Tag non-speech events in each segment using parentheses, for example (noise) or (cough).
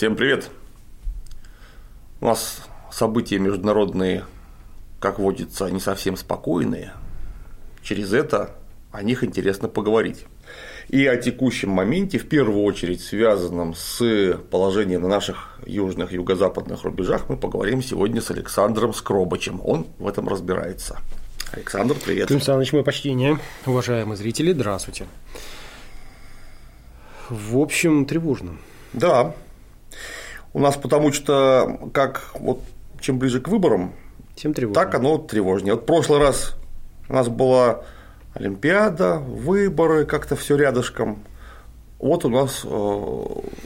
Всем привет! У нас события международные, как водится, не совсем спокойные. Через это о них интересно поговорить. И о текущем моменте, в первую очередь связанном с положением на наших южных юго-западных рубежах, мы поговорим сегодня с Александром Скробачем. Он в этом разбирается. Александр, привет. Клим Александрович, мое почтение. Уважаемые зрители, здравствуйте. В общем, тревожно. Да. У нас потому что, как вот чем ближе к выборам, тем тревожнее. так оно тревожнее. Вот в прошлый раз у нас была Олимпиада, выборы, как-то все рядышком. Вот у нас э,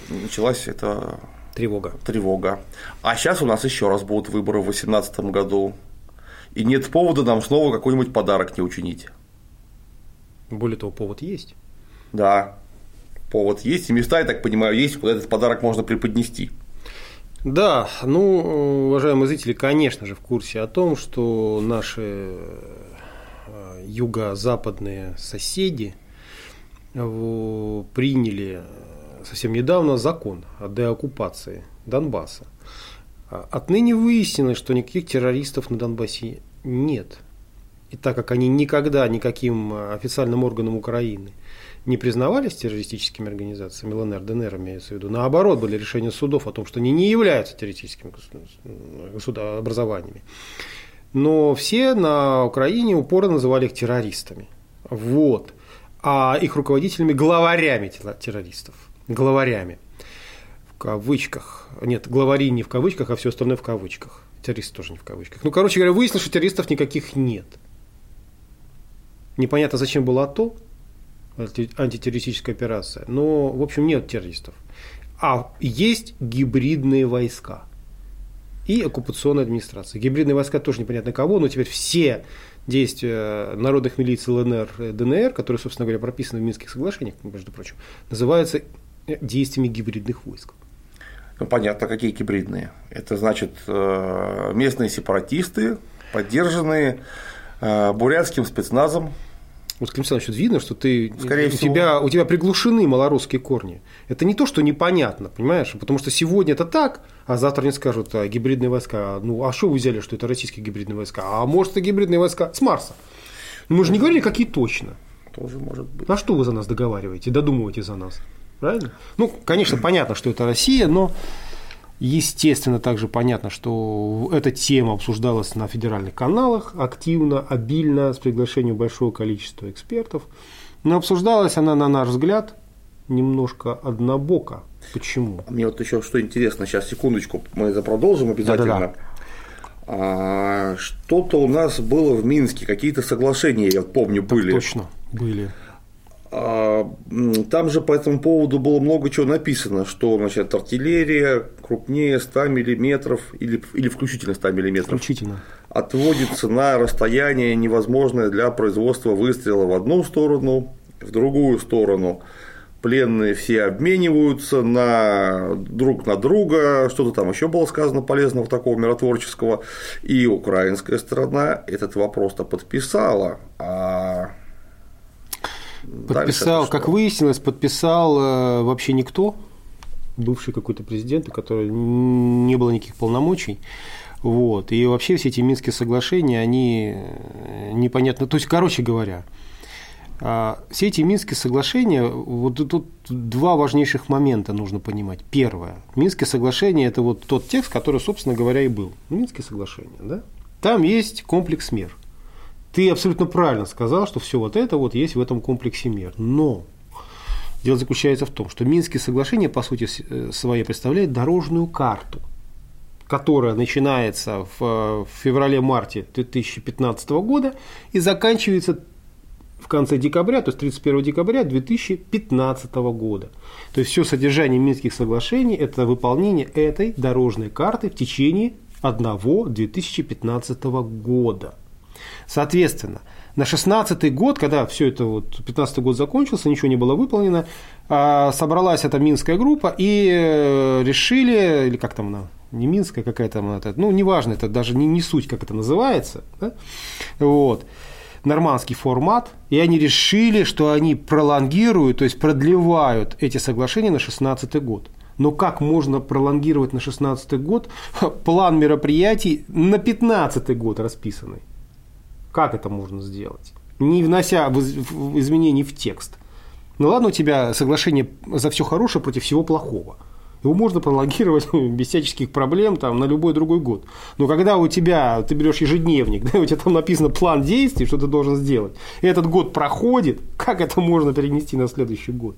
началась эта тревога. тревога. А сейчас у нас еще раз будут выборы в 2018 году. И нет повода нам снова какой-нибудь подарок не учинить. Более того, повод есть. Да, повод есть, и места, я так понимаю, есть, куда этот подарок можно преподнести. Да, ну, уважаемые зрители, конечно же, в курсе о том, что наши юго-западные соседи приняли совсем недавно закон о деоккупации Донбасса. Отныне выяснилось, что никаких террористов на Донбассе нет. И так как они никогда никаким официальным органам Украины не признавались террористическими организациями, ЛНР, ДНР имеется в виду, наоборот, были решения судов о том, что они не являются террористическими образованиями, но все на Украине упорно называли их террористами. Вот. А их руководителями главарями террористов. Главарями. В кавычках. Нет, главари не в кавычках, а все остальное в кавычках. Террористы тоже не в кавычках. Ну, короче говоря, выяснилось, что террористов никаких нет. Непонятно, зачем было АТО, антитеррористическая операция, но, в общем, нет террористов. А есть гибридные войска – и оккупационная администрация. Гибридные войска тоже непонятно кого, но теперь все действия народных милиций ЛНР ДНР, которые, собственно говоря, прописаны в Минских соглашениях, между прочим, называются действиями гибридных войск. Ну, понятно, какие гибридные. Это значит э, местные сепаратисты, поддержанные э, бурятским спецназом, вот, Клим Александрович, видно, что ты, Скорее у, всего. тебя, у тебя приглушены малорусские корни. Это не то, что непонятно, понимаешь? Потому что сегодня это так, а завтра не скажут, а гибридные войска. Ну, а что вы взяли, что это российские гибридные войска? А может, это гибридные войска с Марса? Ну, мы же не говорили, какие точно. Тоже может быть. А что вы за нас договариваете, додумываете за нас? Правильно? Ну, конечно, понятно, что это Россия, но Естественно, также понятно, что эта тема обсуждалась на федеральных каналах активно, обильно, с приглашением большого количества экспертов. Но обсуждалась она, на наш взгляд, немножко однобоко. Почему? Мне вот еще что интересно, сейчас секундочку, мы это продолжим обязательно. Да-да-да. А, что-то у нас было в Минске, какие-то соглашения, я помню, так были. Точно, были. Там же по этому поводу было много чего написано, что значит, артиллерия крупнее 100 миллиметров или, или включительно 100 миллиметров включительно. отводится на расстояние невозможное для производства выстрела в одну сторону, в другую сторону. Пленные все обмениваются на друг на друга, что-то там еще было сказано полезного такого миротворческого, и украинская сторона этот вопрос-то подписала, а Подписал, как выяснилось, подписал э, вообще никто, бывший какой-то президент, у которого не было никаких полномочий. Вот. И вообще все эти Минские соглашения, они э, непонятно. То есть, короче говоря, а, все эти Минские соглашения, вот тут два важнейших момента нужно понимать. Первое. Минские соглашения – это вот тот текст, который, собственно говоря, и был. Минские соглашения, да? Там есть комплекс мер – ты абсолютно правильно сказал, что все вот это вот есть в этом комплексе мер. Но дело заключается в том, что Минские соглашения, по сути э, своей, представляют дорожную карту, которая начинается в феврале-марте 2015 года и заканчивается в конце декабря, то есть 31 декабря 2015 года. То есть все содержание Минских соглашений – это выполнение этой дорожной карты в течение одного 2015 года. Соответственно, на 16 год, когда все это вот, 15 год закончился, ничего не было выполнено, а, собралась эта Минская группа и э, решили, или как там она, не Минская какая там, ну, неважно, это даже не, не суть, как это называется, да? вот, нормандский формат, и они решили, что они пролонгируют, то есть продлевают эти соглашения на 16 год. Но как можно пролонгировать на 16 год (laughs) план мероприятий на 15 год расписанный? Как это можно сделать? Не внося изменений в текст. Ну ладно, у тебя соглашение за все хорошее против всего плохого. Его можно пролонгировать (laughs) без всяческих проблем там, на любой другой год. Но когда у тебя, ты берешь ежедневник, (laughs) да, у тебя там написано план действий, что ты должен сделать, и этот год проходит, (laughs) как это можно перенести на следующий год?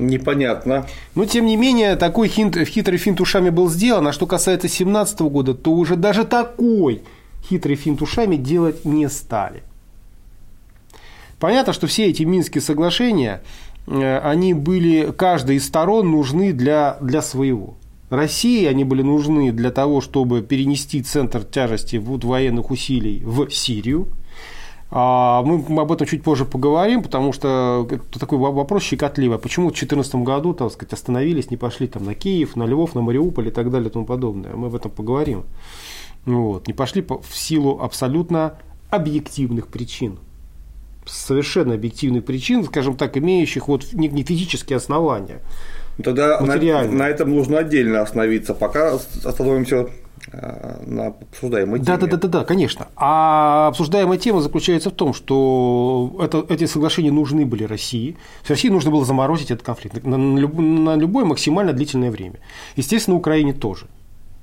Непонятно. Но, тем не менее, такой хинт, хитрый финт ушами был сделан. А что касается 2017 года, то уже даже такой хитрый финт ушами делать не стали. Понятно, что все эти Минские соглашения, э, они были, каждой из сторон нужны для, для своего. России они были нужны для того, чтобы перенести центр тяжести вот военных усилий в Сирию. А мы об этом чуть позже поговорим, потому что это такой вопрос щекотливый. Почему в 2014 году, так сказать, остановились, не пошли там на Киев, на Львов, на Мариуполь и так далее и тому подобное. Мы об этом поговорим. Вот. Не пошли в силу абсолютно объективных причин совершенно объективных причин, скажем так, имеющих вот не физические основания. Ну, тогда на, на этом нужно отдельно остановиться, пока остановимся э, на обсуждаемой теме. Да, да, да, да, да, конечно. А обсуждаемая тема заключается в том, что это, эти соглашения нужны были России. России нужно было заморозить этот конфликт на, на, люб, на любое максимально длительное время. Естественно, Украине тоже.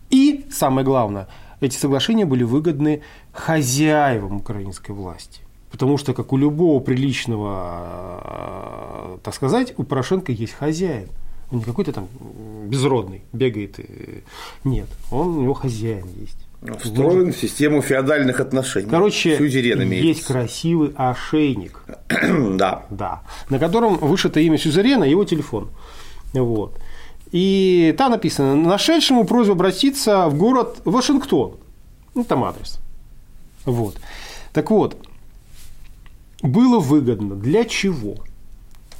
И, самое главное, эти соглашения были выгодны хозяевам украинской власти. Потому что, как у любого приличного, э, так сказать, у Порошенко есть хозяин. Он не какой-то там безродный, бегает. И... Нет, он у него хозяин есть. Встроен Может... в систему феодальных отношений. Короче, есть красивый ошейник. (clears throat) да. Да. На котором вышито имя Сюзерена и его телефон. Вот. И там написано, нашедшему просьбу обратиться в город Вашингтон. Ну, там адрес. Вот. Так вот, было выгодно. Для чего?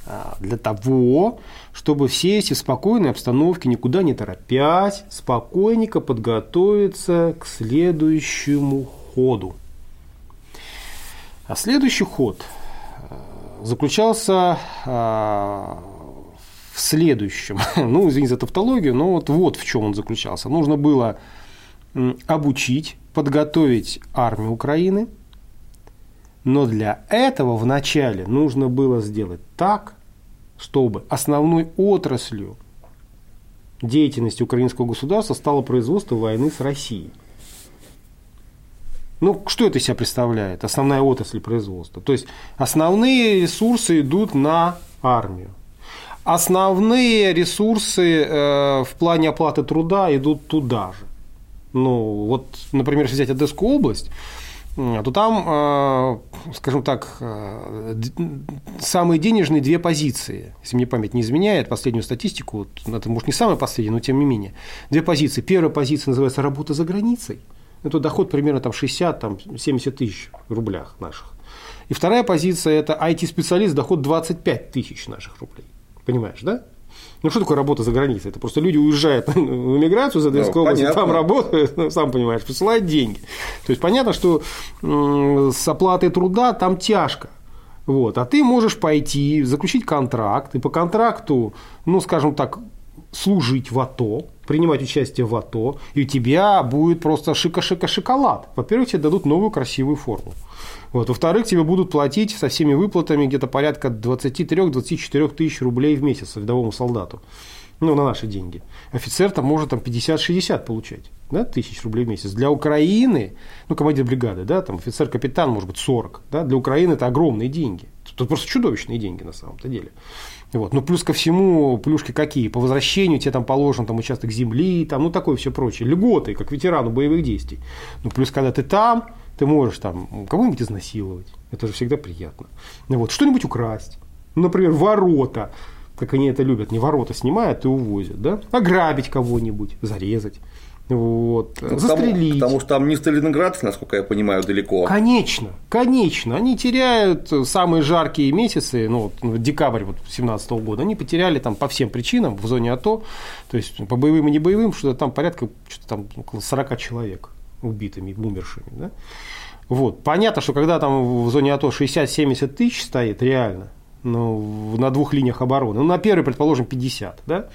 А, для того, чтобы все эти в спокойной обстановке, никуда не торопясь, спокойненько подготовиться к следующему ходу. А следующий ход а, заключался а, в следующем. (laughs) Ну, извините за тавтологию, но вот, вот в чем он заключался. Нужно было обучить, подготовить армию Украины – но для этого вначале нужно было сделать так, чтобы основной отраслью деятельности украинского государства стало производство войны с Россией. Ну, что это из себя представляет? Основная отрасль производства. То есть основные ресурсы идут на армию. Основные ресурсы э, в плане оплаты труда идут туда же. Ну, вот, например, если взять Одесскую область, то там, э, скажем так, э, самые денежные две позиции, если мне память не изменяет, последнюю статистику, это может не самая последняя, но тем не менее, две позиции. Первая позиция называется «работа за границей», это доход примерно там 60-70 тысяч в рублях наших. И вторая позиция – это IT-специалист, доход 25 тысяч наших рублей. Понимаешь, да? Ну, что такое работа за границей? Это просто люди уезжают (laughs) в эмиграцию за Одесской ну, области, там работают, ну, сам понимаешь, посылают деньги. То есть, понятно, что с оплатой труда там тяжко. Вот. А ты можешь пойти, заключить контракт, и по контракту, ну, скажем так, служить в АТО, принимать участие в АТО, и у тебя будет просто шика-шика-шоколад. Во-первых, тебе дадут новую красивую форму. Вот. Во-вторых, тебе будут платить со всеми выплатами где-то порядка 23-24 тысяч рублей в месяц рядовому солдату. Ну, на наши деньги. Офицер там может там 50-60 получать да, тысяч рублей в месяц. Для Украины, ну, командир бригады, да, там офицер-капитан, может быть, 40. Да, для Украины это огромные деньги. Это просто чудовищные деньги на самом-то деле. Вот. Ну, плюс ко всему, плюшки какие? По возвращению тебе там положен там, участок земли, там, ну, такое все прочее. Льготы, как ветерану боевых действий. Ну, плюс, когда ты там, ты можешь там кого-нибудь изнасиловать. Это же всегда приятно. Вот. Что-нибудь украсть. Ну, например, ворота, как они это любят. Не ворота снимают и увозят. Да? Ограбить кого-нибудь, зарезать. Вот, ну, застрелить. Потому, потому что там не Сталинград, насколько я понимаю, далеко. Конечно, конечно. Они теряют самые жаркие месяцы, ну, вот, декабрь вот, 2017 года, они потеряли там по всем причинам в зоне АТО, то есть по боевым и не боевым, что-то там порядка что-то там около 40 человек убитыми, умершими. Да? Вот. Понятно, что когда там в зоне АТО 60-70 тысяч стоит реально, ну, на двух линиях обороны, ну, на первой, предположим, 50, да,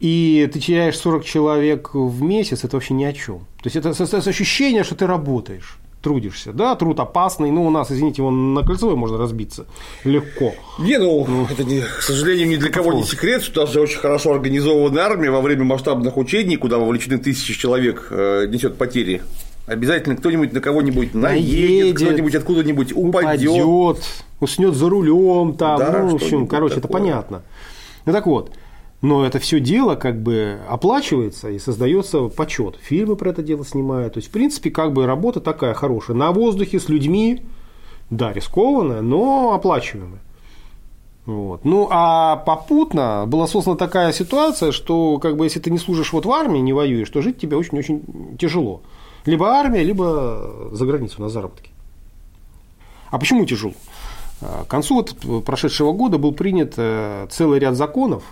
и ты теряешь 40 человек в месяц, это вообще ни о чем. То есть это ощущение, что ты работаешь трудишься. Да, труд опасный, но у нас, извините, он на кольцевой можно разбиться легко. Не, ну, ну это, не, к сожалению, ни для кого не секрет, что даже очень хорошо организованная армия во время масштабных учений, куда вовлечены тысячи человек, э, несет потери. Обязательно кто-нибудь на кого-нибудь наедет, кто-нибудь откуда-нибудь упадет. упадет уснет за рулем там. Да, ну, в общем, короче, такое. это понятно. Ну так вот, но это все дело как бы оплачивается и создается почет. Фильмы про это дело снимают. То есть, в принципе, как бы работа такая хорошая. На воздухе с людьми, да, рискованная, но оплачиваемая. Вот. Ну, а попутно была создана такая ситуация, что как бы если ты не служишь вот в армии, не воюешь, то жить тебе очень-очень тяжело. Либо армия, либо за границу на заработки. А почему тяжело? К концу вот прошедшего года был принят э, целый ряд законов,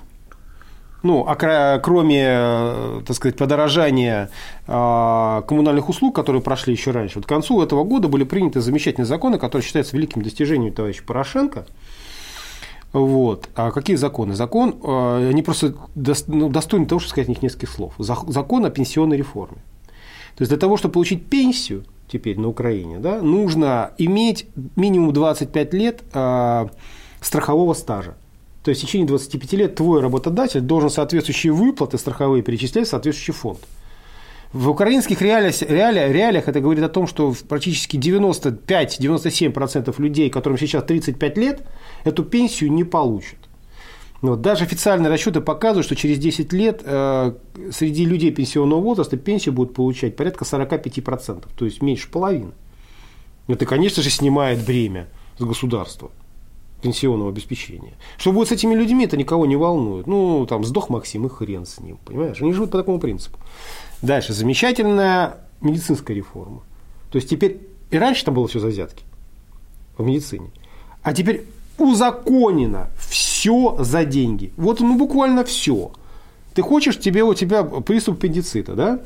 ну, а кроме, э, так сказать, подорожания а, коммунальных услуг, которые прошли еще раньше, вот к концу этого года были приняты замечательные законы, которые считаются великим достижением товарища Порошенко. Вот. А какие законы? Закон, э, они просто ну, достойны того, чтобы сказать них несколько слов. Закон о пенсионной реформе. То есть для того, чтобы получить пенсию теперь на Украине, да, нужно иметь минимум 25 лет страхового стажа. То есть в течение 25 лет твой работодатель должен соответствующие выплаты страховые перечислять в соответствующий фонд. В украинских реалиях, реалиях, реалиях это говорит о том, что практически 95-97% людей, которым сейчас 35 лет, эту пенсию не получат. Вот. Даже официальные расчеты показывают, что через 10 лет э, среди людей пенсионного возраста пенсию будут получать порядка 45%, то есть меньше половины. Это, конечно же, снимает бремя с государства пенсионного обеспечения. Что будет с этими людьми, это никого не волнует. Ну, там, сдох Максим, и хрен с ним, понимаешь? Они живут по такому принципу. Дальше, замечательная медицинская реформа. То есть теперь, и раньше там было все за взятки в медицине, а теперь узаконено все за деньги. Вот, ну, буквально все. Ты хочешь, тебе у тебя приступ аппендицита, да?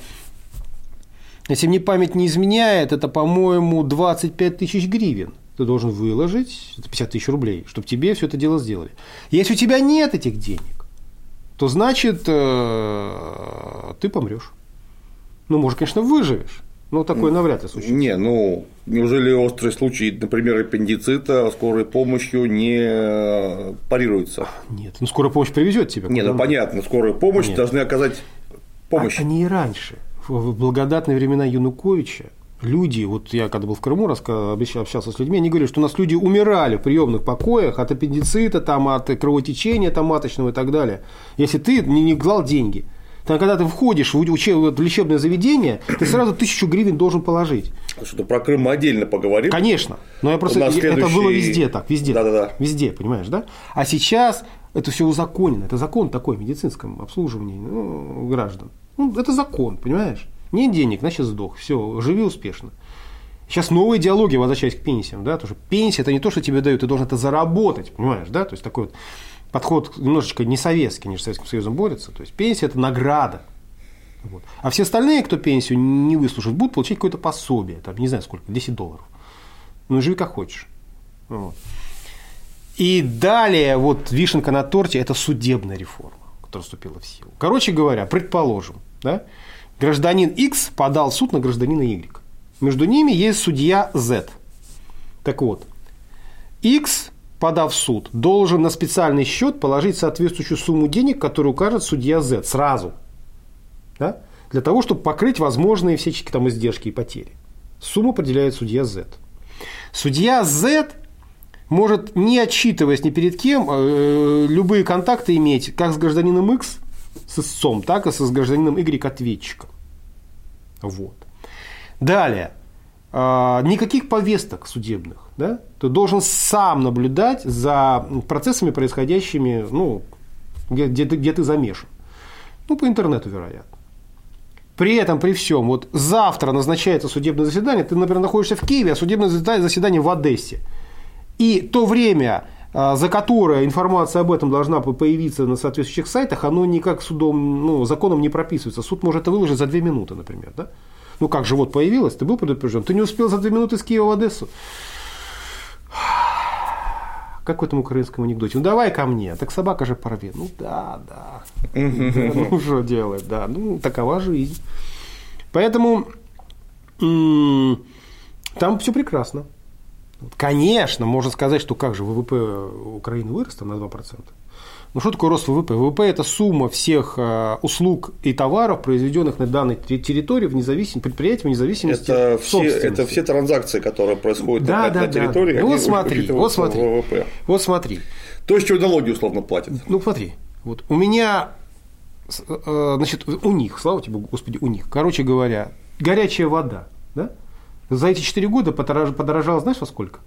Если мне память не изменяет, это, по-моему, 25 тысяч гривен – ты должен выложить, это 50 тысяч рублей, чтобы тебе все это дело сделали. Если у тебя нет этих денег, то значит э, ты помрешь. Ну, может, конечно, выживешь. Но такое навряд ли случится. Не, ну, неужели острый случай, например, аппендицита скорой помощью не парируется? Нет, ну скорая помощь привезет тебя. Не, ну понятно, скорую помощь Нет. должны оказать помощь. А, они и раньше. В благодатные времена Януковича люди, вот я когда был в Крыму, общался с людьми, они говорили, что у нас люди умирали в приемных покоях от аппендицита, там, от кровотечения там, маточного и так далее, если ты не, не клал деньги. Там, когда ты входишь в, учеб... в лечебное заведение, ты сразу тысячу гривен должен положить. Что про Крым мы отдельно поговорим. Конечно. Но я просто следующий... это было везде так, везде. Да, да, да. Везде, понимаешь, да? А сейчас это все узаконено. Это закон такой в медицинском обслуживании ну, граждан. Ну, это закон, понимаешь? Нет денег, значит сдох. Все, живи успешно. Сейчас новая идеология, возвращаясь к пенсиям, да, потому что пенсия это не то, что тебе дают, ты должен это заработать, понимаешь, да, то есть такой вот подход немножечко не советский, же с Советским Союзом борются, то есть пенсия это награда. Вот. А все остальные, кто пенсию не выслушает, будут получать какое-то пособие, там, не знаю сколько, 10 долларов. Ну, живи как хочешь. Вот. И далее, вот вишенка на торте – это судебная реформа, которая вступила в силу. Короче говоря, предположим, да, Гражданин X подал суд на гражданина Y. Между ними есть судья Z. Так вот, X, подав суд, должен на специальный счет положить соответствующую сумму денег, которую укажет судья Z сразу. Да? Для того, чтобы покрыть возможные всяческие там издержки и потери. Сумму определяет судья Z. Судья Z может, не отчитываясь ни перед кем, э, любые контакты иметь как с гражданином X, с истцом, так и с гражданином Y ответчиком. Вот. Далее. А, никаких повесток судебных. Да? Ты должен сам наблюдать за процессами, происходящими, ну, где, где, где ты замешан. Ну, по интернету, вероятно. При этом, при всем, вот завтра назначается судебное заседание, ты, например, находишься в Киеве, а судебное заседание в Одессе. И то время, за которое информация об этом должна появиться на соответствующих сайтах, оно никак судом, ну, законом не прописывается. Суд может это выложить за две минуты, например. Да? Ну как же, вот появилось, ты был предупрежден, ты не успел за две минуты с Киева в Одессу. как в этом украинском анекдоте. Ну давай ко мне, так собака же порвет. Ну да, да. Ну что делать, да. Ну такова жизнь. Поэтому там все прекрасно. Конечно, можно сказать, что как же ВВП Украины вырос там на 2%. Ну что такое рост ВВП? ВВП – это сумма всех э, услуг и товаров, произведенных на данной территории в независимости, предприятии в независимости это все, это все транзакции, которые происходят да, на, да, на территории. Да. Ну, вот смотри, вот смотри, ВВП. вот смотри. То есть, что налоги условно платят. Ну смотри, вот у меня, э, значит, у них, слава тебе, Господи, у них, короче говоря, горячая вода, да? За эти 4 года подорожала, знаешь, во сколько?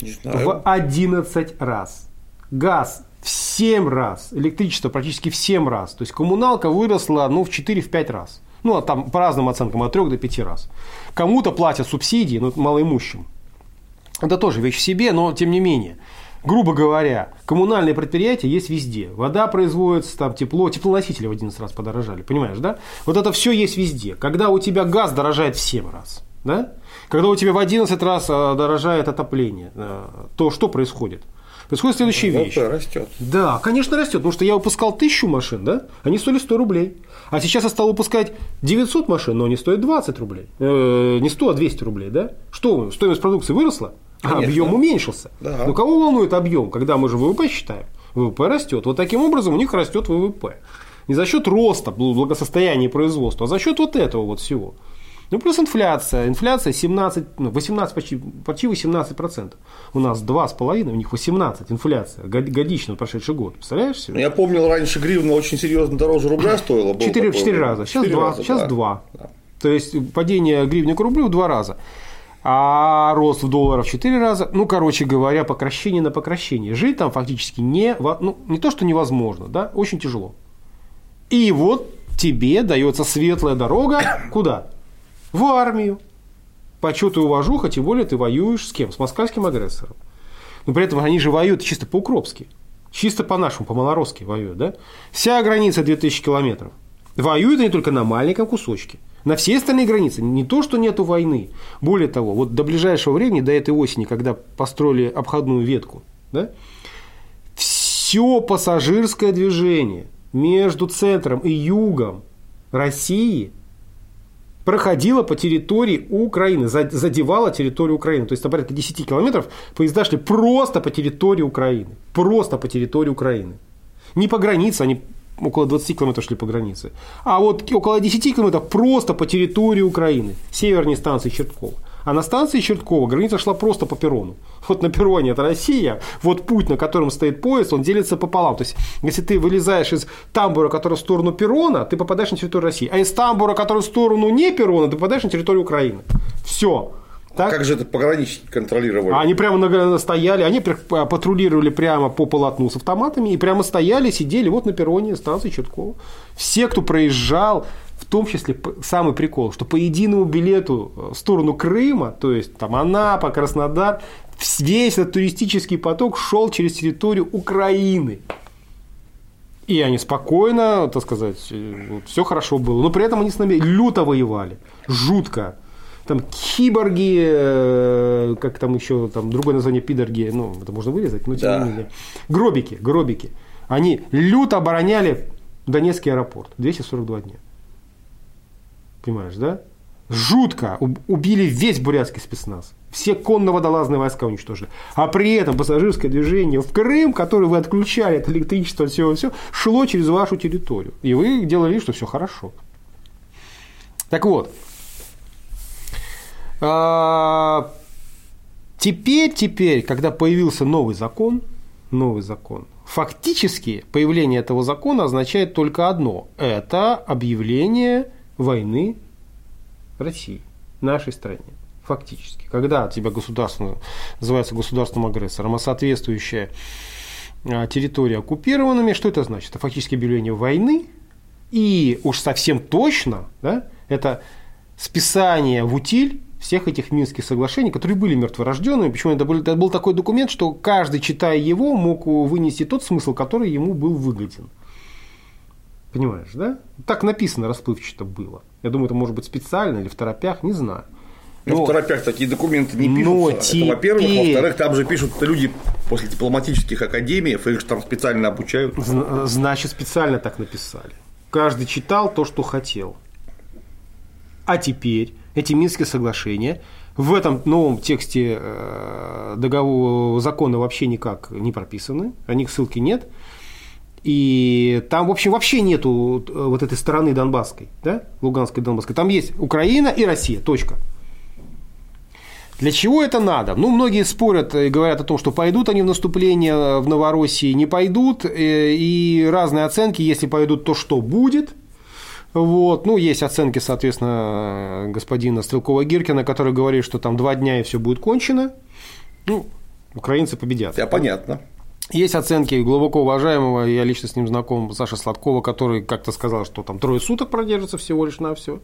Не знаю. В 11 раз. Газ в 7 раз, электричество практически в 7 раз. То есть коммуналка выросла ну, в 4-5 раз. Ну, а там по разным оценкам от 3 до 5 раз. Кому-то платят субсидии, ну, малоимущим. Это тоже вещь в себе, но тем не менее. Грубо говоря, коммунальные предприятия есть везде. Вода производится, там тепло, теплоносители в 11 раз подорожали, понимаешь, да? Вот это все есть везде. Когда у тебя газ дорожает в 7 раз, да? Когда у тебя в 11 раз а, дорожает отопление, э, то что происходит? Происходит следующая ВВП вещь. растет. Да, конечно, растет. Потому что я выпускал тысячу машин, да? Они стоили 100 рублей. А сейчас я стал выпускать 900 машин, но они стоят 20 рублей. Э, не 100, а 200 рублей, да? Что, стоимость продукции выросла? А объем уменьшился. Да. Но кого волнует объем, когда мы же ВВП считаем? ВВП растет. Вот таким образом у них растет ВВП. Не за счет роста благосостояния производства, а за счет вот этого вот всего. Ну, плюс инфляция. Инфляция 17, ну, 18, почти, почти 18%. У нас 2,5, у них 18 инфляция. Годично прошедший год. Представляешь себе? Ну, я помнил, раньше гривна очень серьезно дороже рубля стоила. 4, 4 раза. Сейчас 4 2. Раза, сейчас да. 2. Да. То есть падение гривны к рублю в 2 раза. А рост в долларах в 4 раза. Ну, короче говоря, покращение на покращение. Жить там фактически не, ну, не то, что невозможно, да, очень тяжело. И вот тебе дается светлая дорога куда? В армию. Почет и уважуха, тем более ты воюешь с кем? С москальским агрессором. Но при этом они же воюют чисто по-укропски. Чисто по-нашему, по-малоросски воюют, да? Вся граница 2000 километров. Воюют они только на маленьком кусочке. На все остальные границы не то, что нету войны. Более того, вот до ближайшего времени, до этой осени, когда построили обходную ветку, да, все пассажирское движение между центром и югом России – проходила по территории Украины, задевала территорию Украины. То есть, на порядка 10 километров поезда шли просто по территории Украины. Просто по территории Украины. Не по границе, они около 20 километров шли по границе. А вот около 10 километров просто по территории Украины. Северней станции Черткова. А на станции Черткова граница шла просто по перрону. Вот на перроне это Россия, вот путь, на котором стоит поезд, он делится пополам. То есть, если ты вылезаешь из тамбура, который в сторону перрона, ты попадаешь на территорию России. А из тамбура, который в сторону не перрона, ты попадаешь на территорию Украины. Все. Так? Как же это пограничники контролировали? Они прямо стояли, они патрулировали прямо по полотну с автоматами и прямо стояли, сидели вот на перроне станции Черткова. Все, кто проезжал, в том числе самый прикол, что по единому билету э, в сторону Крыма, то есть там Анапа, Краснодар, весь этот туристический поток шел через территорию Украины. И они спокойно, так сказать, э, все хорошо было. Но при этом они с нами люто воевали. Жутко. Там киборги, э, как там еще, там другое название пидорги, ну, это можно вырезать, но тем да. не менее. Гробики, гробики. Они люто обороняли Донецкий аэропорт 242 дня. Понимаешь, да? Жутко убили весь бурятский спецназ. Все конно-водолазные войска уничтожили. А при этом пассажирское движение в Крым, которое вы отключали от электричества, все, все, шло через вашу территорию. И вы делали что все хорошо. Так вот, теперь, теперь, когда появился новый закон, новый закон, фактически появление этого закона означает только одно – это объявление войны России, нашей стране. Фактически. Когда тебя государство называется государственным агрессором, а соответствующая а, территория оккупированными, что это значит? Это фактически объявление войны, и уж совсем точно да, это списание в утиль всех этих Минских соглашений, которые были мертворожденными. Почему это был, это был такой документ, что каждый, читая его, мог вынести тот смысл, который ему был выгоден. Понимаешь, да? Так написано расплывчато было. Я думаю, это может быть специально или в торопях, не знаю. Ну, Но- в торопях такие документы не пишутся. Это, во-первых. теперь- Во-вторых, там же пишут люди после дипломатических академий, их же там специально обучают. Зна- Значит, специально так написали. Каждый читал то, что хотел. А теперь эти Минские соглашения в этом новом тексте э, договора закона вообще никак не прописаны, о них ссылки нет. И там, в общем, вообще нету э, вот этой стороны Донбасской, да, Луганской Донбасской. Там есть Украина и Россия, точка. Для чего это надо? Ну, многие спорят и говорят о том, что пойдут они в наступление в Новороссии, не пойдут, э, и разные оценки, если пойдут, то что будет? Вот. Ну, есть оценки, соответственно, господина Стрелкова-Гиркина, который говорит, что там два дня и все будет кончено. Ну, украинцы победят. Да, понятно. Есть оценки глубоко уважаемого, я лично с ним знаком, Саши Сладкова, который как-то сказал, что там трое суток продержится всего лишь на все.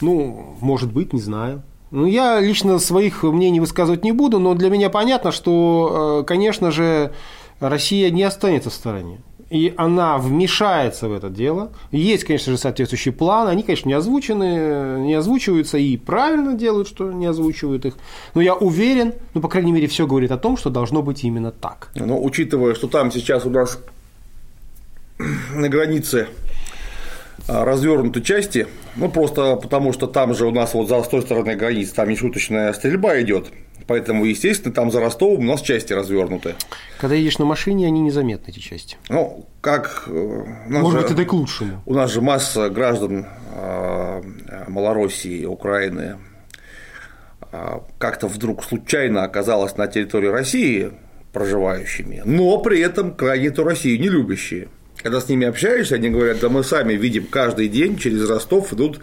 Ну, может быть, не знаю. Ну, я лично своих мнений высказывать не буду, но для меня понятно, что, э, конечно же, Россия не останется в стороне. И она вмешается в это дело. Есть, конечно же, соответствующий план. Они, конечно, не озвучены, не озвучиваются и правильно делают, что не озвучивают их. Но я уверен, ну, по крайней мере, все говорит о том, что должно быть именно так. Но учитывая, что там сейчас у нас на границе а, развернуты части, ну просто потому что там же у нас вот за той стороны границы там нешуточная стрельба идет, поэтому естественно там за Ростовом у нас части развернуты. Когда едешь на машине, они незаметны, эти части. Ну как э, Может же- быть, это и к лучшему. У нас же масса граждан э, Малороссии, Украины э, как-то вдруг случайно оказалась на территории России проживающими, но при этом крайне эту Россию не любящие. Когда с ними общаешься, они говорят, да мы сами видим каждый день через Ростов идут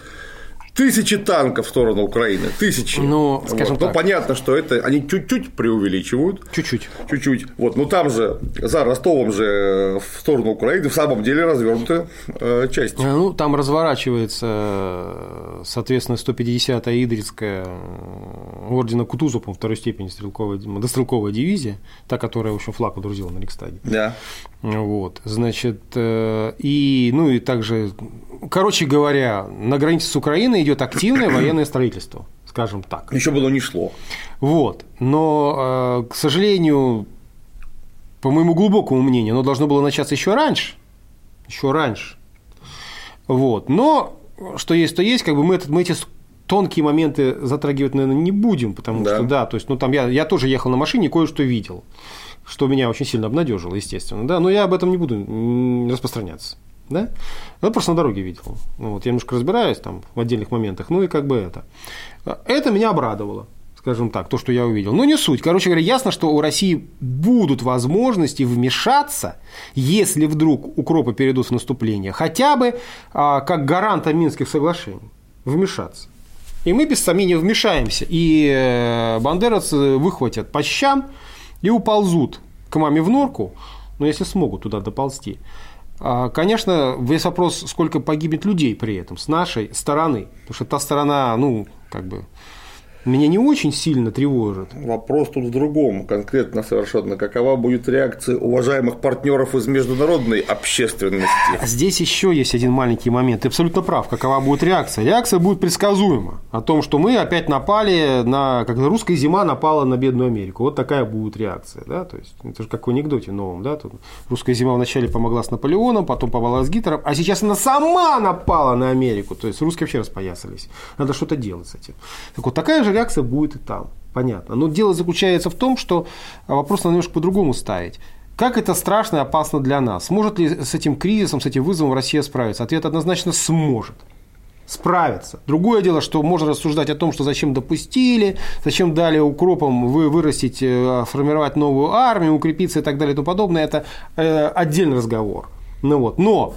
тысячи танков в сторону Украины, тысячи. Ну, скажем Вот. Ну, так. понятно, что это они чуть-чуть преувеличивают, Чуть-чуть. Чуть-чуть. Вот, ну там же, за Ростовом же в сторону Украины в самом деле развернуты э, части. А, Ну, там разворачивается, э, соответственно, 150-я Идрицкая э, ордена Кутузова, по второй степени стрелковая, мотострелковая дивизия, та, которая, в общем, флаг удрузила на Рикстаге. Да. Вот, значит, э, и, ну, и также, короче говоря, на границе с Украиной идет активное военное строительство, скажем так. Еще было не шло. Вот. Но, э, к сожалению, по моему глубокому мнению, оно должно было начаться еще раньше. Еще раньше. Вот. Но что есть, то есть, как бы мы, этот, мы эти тонкие моменты затрагивать, наверное, не будем, потому Да. что, да, то есть, ну, там я, я тоже ехал на машине и кое-что видел, что меня очень сильно обнадежило, естественно, да, но я об этом не буду распространяться. Да? Я просто на дороге видел. Ну, вот, я немножко разбираюсь там в отдельных моментах, ну и как бы это. Это меня обрадовало скажем так, то, что я увидел. Но не суть. Короче говоря, ясно, что у России будут возможности вмешаться, если вдруг укропы перейдут в наступление, хотя бы а, как гаранта Минских соглашений вмешаться. И мы без сомнения вмешаемся. И э, бандеровцы выхватят по щам и уползут к маме в норку, но если смогут туда доползти. А, Конечно, весь вопрос, сколько погибнет людей при этом с нашей стороны. Потому что та сторона, ну, как бы, меня не очень сильно тревожит. Вопрос тут в другом, конкретно совершенно. Какова будет реакция уважаемых партнеров из международной общественности? А Здесь еще есть один маленький момент. Ты абсолютно прав. Какова будет реакция? Реакция будет предсказуема. О том, что мы опять напали на... Как русская зима напала на бедную Америку. Вот такая будет реакция. Да? То есть, это же как в анекдоте новом. Да? Тут русская зима вначале помогла с Наполеоном, потом помогла с Гитлером, а сейчас она сама напала на Америку. То есть, русские вообще распоясались. Надо что-то делать с этим. Так вот, такая же реакция будет и там. Понятно. Но дело заключается в том, что вопрос надо немножко по-другому ставить. Как это страшно и опасно для нас? Сможет ли с этим кризисом, с этим вызовом Россия справиться? Ответ однозначно сможет. Справиться. Другое дело, что можно рассуждать о том, что зачем допустили, зачем дали укропам вы вырастить, э, формировать новую армию, укрепиться и так далее и тому подобное. Это э, отдельный разговор. Ну вот. Но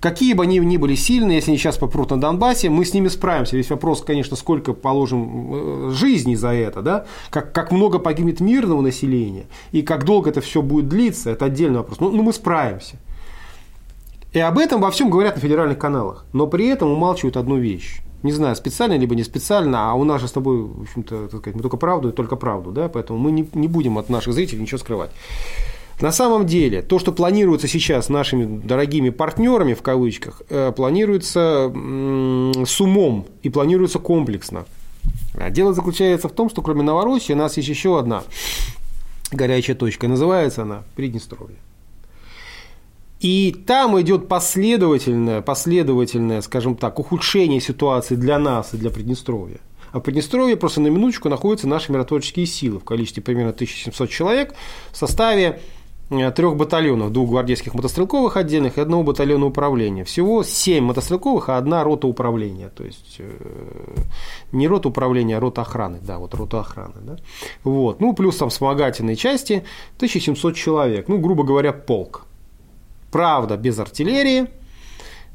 Какие бы они ни были сильные, если они сейчас попрут на Донбассе, мы с ними справимся. Весь вопрос, конечно, сколько положим э, жизни за это, да? как, как много погибнет мирного населения, и как долго это все будет длиться, это отдельный вопрос. Ну, ну, мы справимся. И об этом во всем говорят на федеральных каналах, но при этом умалчивают одну вещь. Не знаю, специально либо не специально, а у нас же с тобой, в общем-то, мы только правду и только правду, да, поэтому мы не, не будем от наших зрителей ничего скрывать. На самом деле, то, что планируется сейчас нашими дорогими партнерами, в кавычках, э, планируется с умом и планируется комплексно. А дело заключается в том, что кроме Новороссии у нас есть еще одна горячая точка. Называется она Приднестровье. И там идет последовательное, последовательное, скажем так, ухудшение ситуации для нас и для Приднестровья. А в Приднестровье просто на минуточку находятся наши миротворческие силы в количестве примерно 1700 человек в составе трех батальонов, двух гвардейских мотострелковых отдельных и одного батальона управления. Всего семь мотострелковых, а одна рота управления. То есть э, не рота управления, а рота охраны. Да, вот рота охраны. Да? Вот. Ну, плюс там вспомогательные части 1700 человек. Ну, грубо говоря, полк. Правда, без артиллерии,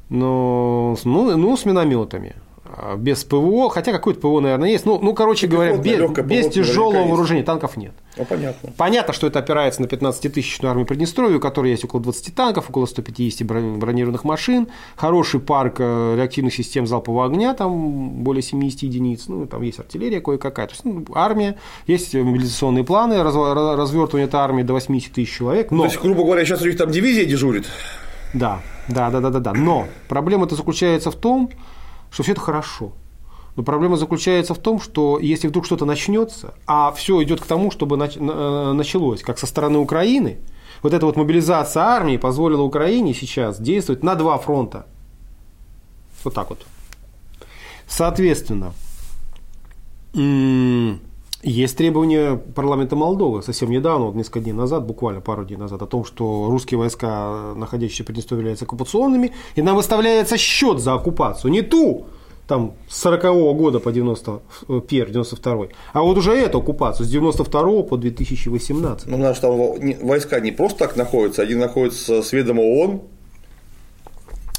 но ну, ну, с минометами. А, без ПВО, хотя какое-то ПВО, наверное, есть. Ну, ну короче говоря, без, без тяжелого вооружения танков нет. Ну, понятно. Понятно, что это опирается на 15-тысячную армию Приднестровья, у которой есть около 20 танков, около 150 бронированных машин, хороший парк э, реактивных систем залпового огня, там более 70 единиц, ну, там есть артиллерия кое-какая, то есть ну, армия, есть мобилизационные планы, раз, развертывание этой армии до 80 тысяч человек. Но... То есть, грубо говоря, сейчас у них там дивизия дежурит? Да, да, да, да, да, да. Но проблема-то заключается в том, что все это хорошо. Но проблема заключается в том, что если вдруг что-то начнется, а все идет к тому, чтобы э, началось, как со стороны Украины, вот эта вот мобилизация армии позволила Украине сейчас действовать на два фронта. Вот так вот. Соответственно, есть требования парламента Молдовы совсем недавно, вот несколько дней назад, буквально пару дней назад, о том, что русские войска, находящиеся в Приднестровье, являются оккупационными, и нам выставляется счет за оккупацию. Не ту, там, с 40 -го года по 91 92 а вот уже эту оккупацию с 92 по 2018. Ну, наши там войска не просто так находятся, они находятся с ведома ООН,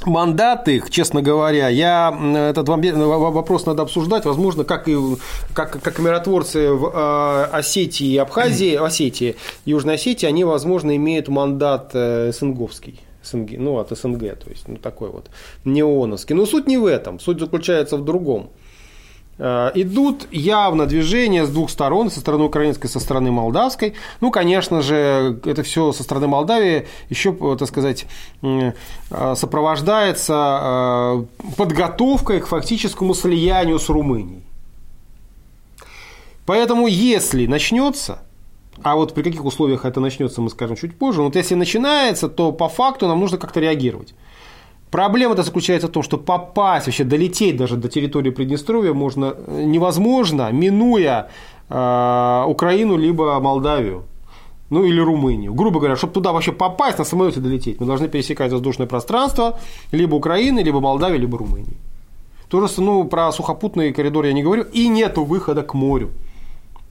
Мандат их, честно говоря, я этот вопрос надо обсуждать, возможно, как и как, как миротворцы в э, Осетии и Абхазии, Осетии, Южной Осетии, они, возможно, имеют мандат э, СНГовский. СНГ, ну, от СНГ, то есть, ну, такой вот, не ООНовский. Но суть не в этом, суть заключается в другом. Э, идут явно движения с двух сторон, со стороны украинской, со стороны молдавской. Ну, конечно же, это все со стороны Молдавии еще, так сказать, э, сопровождается э, подготовкой к фактическому слиянию с Румынией. Поэтому, если начнется, а вот при каких условиях это начнется, мы скажем чуть позже, вот если начинается, то по факту нам нужно как-то реагировать. Проблема-то заключается в том, что попасть, вообще долететь даже до территории Приднестровья можно э, невозможно, минуя э, Украину либо Молдавию. Ну или Румынию. Грубо говоря, чтобы туда вообще попасть, на самолете долететь, мы должны пересекать воздушное пространство либо Украины, либо Молдавии, либо Румынии. То же, ну, про сухопутный коридор я не говорю. И нету выхода к морю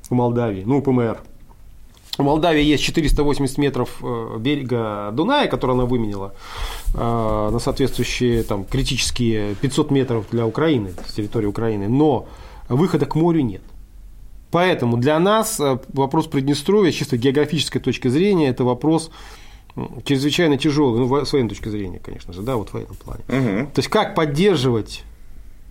в Молдавии, ну, ПМР. В Молдавии есть 480 метров э, берега Дуная, который она выменила э, на соответствующие там, критические 500 метров для Украины, с территории Украины, но выхода к морю нет. Поэтому для нас э, вопрос Приднестровья, чисто географической точки зрения, это вопрос чрезвычайно тяжелый, ну, с военной точки зрения, конечно же, да, вот в военном плане. Угу. То есть, как поддерживать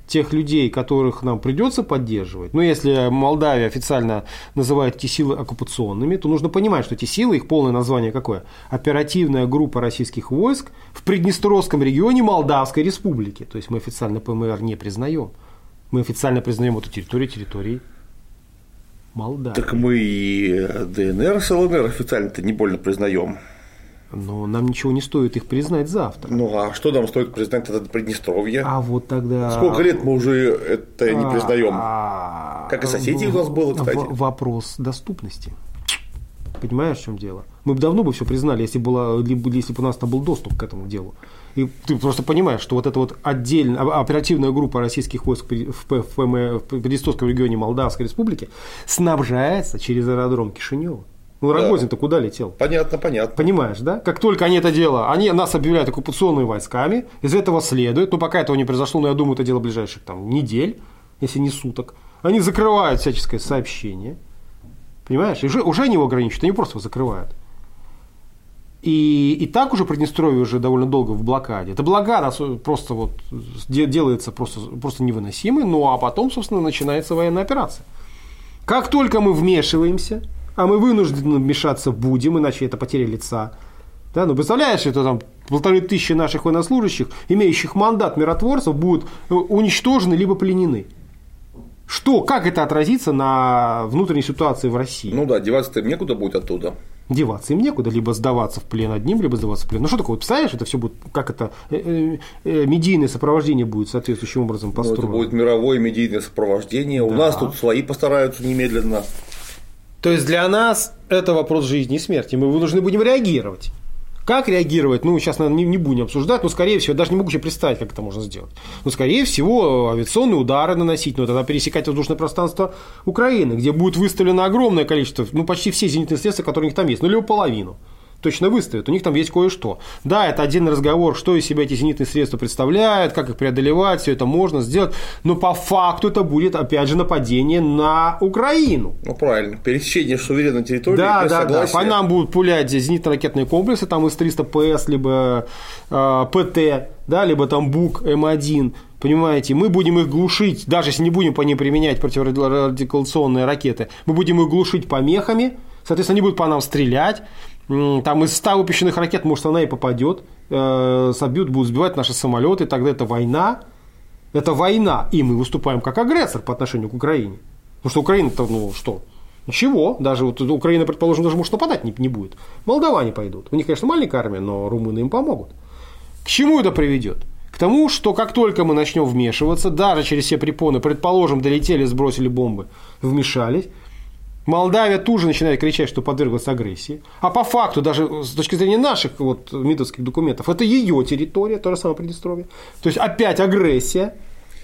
тех людей, которых нам придется поддерживать, ну, если Молдавия официально называет эти силы оккупационными, то нужно понимать, что эти силы, их полное название какое? Оперативная группа российских войск в Приднестровском регионе Молдавской республики. То есть мы официально ПМР не признаем. Мы официально признаем эту территорию территорией Молдавии. Так мы и ДНР с ЛНР официально-то не больно признаем. Но нам ничего не стоит их признать завтра. Ну а что нам стоит признать это Приднестровье? А вот тогда. Сколько лет мы уже это не признаем? А, как и соседей у нас было, кстати. Вопрос доступности. Понимаешь, в чем дело? Мы бы давно бы все признали, если, было, если бы у нас там был доступ к этому делу. И ты просто понимаешь, что вот эта вот отдельная оперативная группа российских войск в, в, в Приднестровском регионе Молдавской Республики снабжается через аэродром Кишинева. Ну, Рогозин-то куда летел? Понятно, понятно. Понимаешь, да? Как только они это дело, они нас объявляют оккупационными войсками, из этого следует, ну, пока этого не произошло, но я думаю, это дело ближайших там недель, если не суток, они закрывают всяческое сообщение, понимаешь? И уже, уже они его ограничивают, они просто его закрывают. И, и так уже Приднестровье уже довольно долго в блокаде. Это блокада просто вот делается просто, просто невыносимой, ну а потом, собственно, начинается военная операция. Как только мы вмешиваемся – а мы вынуждены вмешаться будем, иначе это потеря лица. Да, ну представляешь, это там полторы тысячи наших военнослужащих, имеющих мандат миротворцев, будут э, уничтожены либо пленены. Что, как это отразится на внутренней ситуации в России? Ну да, деваться-то им некуда будет оттуда. Деваться им некуда, либо сдаваться в плен одним, либо сдаваться в плен. Ну что такое, представляешь, это все будет, как это, э, э, э, медийное сопровождение будет соответствующим образом построено. Ну, это будет мировое медийное сопровождение. Да. У нас тут свои постараются немедленно. То есть для нас это вопрос жизни и смерти. Мы должны будем реагировать. Как реагировать? Ну, сейчас, наверное, не, не будем обсуждать, но, скорее всего, даже не могу себе представить, как это можно сделать. Но, скорее всего, авиационные удары наносить, но тогда пересекать воздушное пространство Украины, где будет выставлено огромное количество, ну, почти все зенитные средства, которые у них там есть, ну, либо половину точно выставят. У них там есть кое-что. Да, это отдельный разговор, что из себя эти зенитные средства представляют, как их преодолевать, все это можно сделать. Но по факту это будет, опять же, нападение на Украину. Ну, правильно. Пересечение суверенной территории. Да, да, согласия. да. По нам будут пулять зенитно-ракетные комплексы, там из 300 ПС, либо э, ПТ, да, либо там БУК М1 понимаете, мы будем их глушить, даже если не будем по ним применять противорадикационные ракеты, мы будем их глушить помехами, соответственно, они будут по нам стрелять, там из 100 выпущенных ракет, может, она и попадет, э, собьют, будут сбивать наши самолеты, тогда это война. Это война, и мы выступаем как агрессор по отношению к Украине. Потому что Украина-то, ну что, Ничего, даже вот Украина, предположим, даже может нападать не, не будет. Молдаване пойдут. У них, конечно, маленькая армия, но румыны им помогут. К чему это приведет? К тому, что как только мы начнем вмешиваться, даже через все препоны, предположим, долетели, сбросили бомбы, вмешались, Молдавия тут же начинает кричать, что подверглась агрессии. А по факту, даже с точки зрения наших вот, МИДовских документов, это ее территория, то же самое Приднестровье. То есть опять агрессия.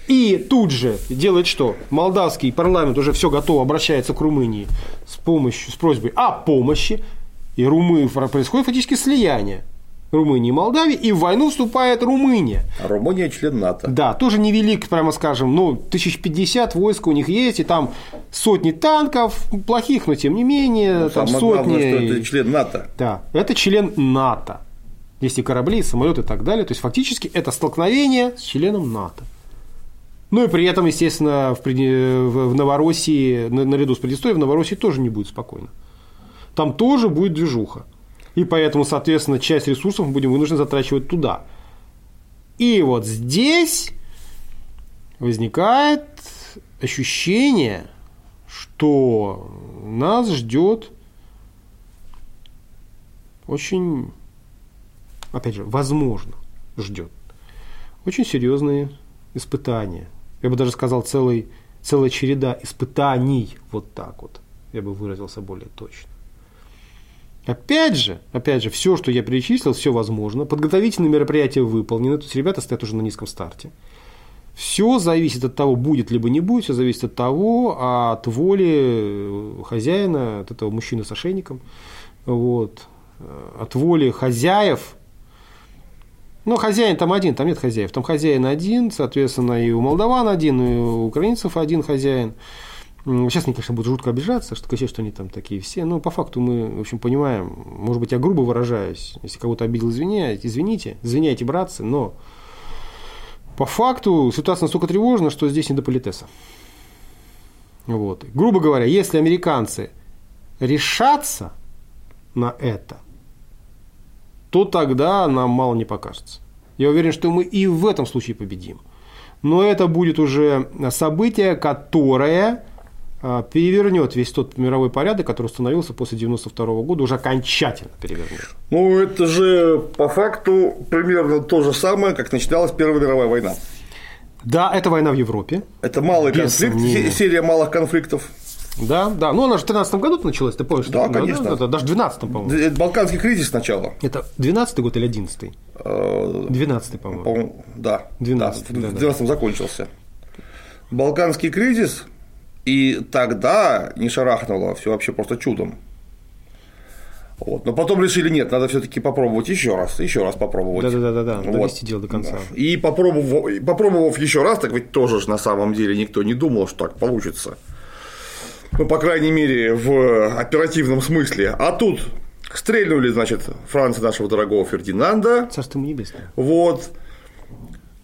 И тут же делает что? Молдавский парламент уже все готово, обращается к Румынии с, помощью, с просьбой о помощи. И Румы, происходит фактически слияние. Румынии и Молдавии, и в войну вступает Румыния. А Румыния член НАТО. Да, тоже невелик, прямо скажем, ну, 1050 войск у них есть, и там сотни танков, плохих, но тем не менее, ну, там сотни. Главное, что это член НАТО. Да, это член НАТО. Есть и корабли, и самолеты и так далее. То есть, фактически, это столкновение с членом НАТО. Ну и при этом, естественно, в, в Новороссии, наряду с Приднестровьем, в Новороссии тоже не будет спокойно. Там тоже будет движуха. И поэтому, соответственно, часть ресурсов мы будем вынуждены затрачивать туда. И вот здесь возникает ощущение, что нас ждет очень, опять же, возможно, ждет очень серьезные испытания. Я бы даже сказал, целый, целая череда испытаний, вот так вот, я бы выразился более точно. Опять же, опять же, все, что я перечислил, все возможно. Подготовительные мероприятия выполнены. То есть ребята стоят уже на низком старте. Все зависит от того, будет либо не будет, все зависит от того, от воли э, хозяина, от этого мужчины с ошейником, вот, э, от воли хозяев. Ну, хозяин там один, там нет хозяев. Там хозяин один, соответственно, и у молдаван один, и у украинцев один хозяин. Сейчас они, конечно, будут жутко обижаться, что кричат, что они там такие все. Но по факту мы, в общем, понимаем, может быть, я грубо выражаюсь. Если кого-то обидел, извиняйте, извините, извиняйте, братцы, но по факту ситуация настолько тревожна, что здесь не до политеса. Вот. Грубо говоря, если американцы решатся на это, то тогда нам мало не покажется. Я уверен, что мы и в этом случае победим. Но это будет уже событие, которое перевернет весь тот мировой порядок, который установился после 1992 года, уже окончательно перевернет. Ну, это же по факту примерно то же самое, как начиналась Первая мировая война. Да, это война в Европе. Это малый конфликт, сомнения. серия малых конфликтов. Да, да. Ну, она же в 13 году началась, ты помнишь? Да, конечно. Да, да, даже в 12 по-моему. Это Балканский кризис сначала. Это 12 год или 11 12 по-моему. Да. 12 да, в 12 да. закончился. Балканский кризис и тогда не шарахнуло все вообще просто чудом. Вот. Но потом решили, нет, надо все-таки попробовать еще раз, еще раз попробовать. Да, да, да, да, вот. довести дело до конца. И попробовав, попробовав еще раз, так ведь тоже на самом деле никто не думал, что так получится. Ну, по крайней мере, в оперативном смысле. А тут стрельнули, значит, Франция нашего дорогого Фердинанда. Царство небесное. Вот.